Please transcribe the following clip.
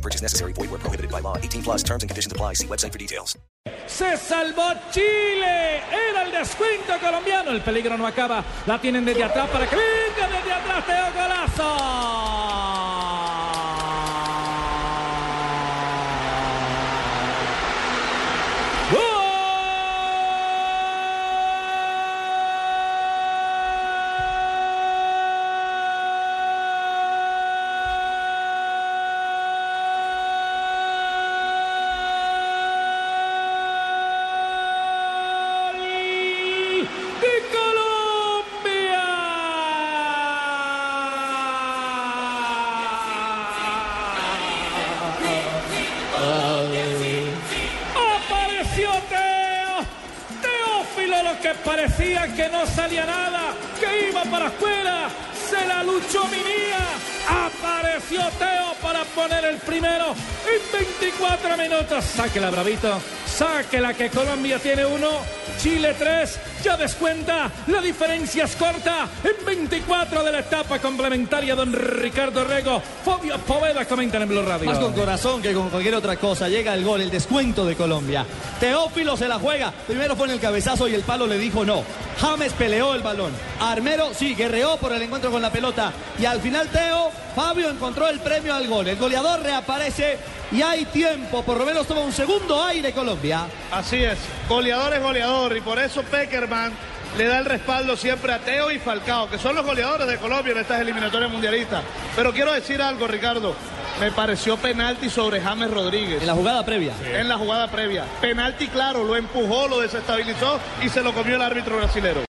Purchase necessary. Void where prohibited by law. 18 plus terms and conditions apply. See website for details. Se salvó Chile. Era el descuento colombiano. El peligro no acaba. La tienen desde atrás para que venga desde atrás. Teo golazo. Que parecía que no salía nada, que iba para afuera, se la luchó Minía. Apareció Teo para poner el primero en 24 minutos. Sáquela, bravito. Sáquela que Colombia tiene uno, Chile tres. Ya descuenta. La diferencia es corta. En 24 de la etapa complementaria, don Ricardo Rego. Fabio Poveda comenta en Blue Radio. Más con corazón que con cualquier otra cosa. Llega el gol, el descuento de Colombia. Teófilo se la juega. Primero pone el cabezazo y el palo le dijo no. James peleó el balón. Armero sí, guerreó por el encuentro con la pelota. Y al final Teo, Fabio encontró el premio al gol. El goleador reaparece y hay tiempo. Por lo menos toma un segundo aire Colombia. Así es, goleador es goleador y por eso Peckerman le da el respaldo siempre a Teo y Falcao, que son los goleadores de Colombia en estas eliminatorias mundialistas. Pero quiero decir algo, Ricardo. Me pareció penalti sobre James Rodríguez. En la jugada previa. En la jugada previa. Penalti claro, lo empujó, lo desestabilizó y se lo comió el árbitro brasilero.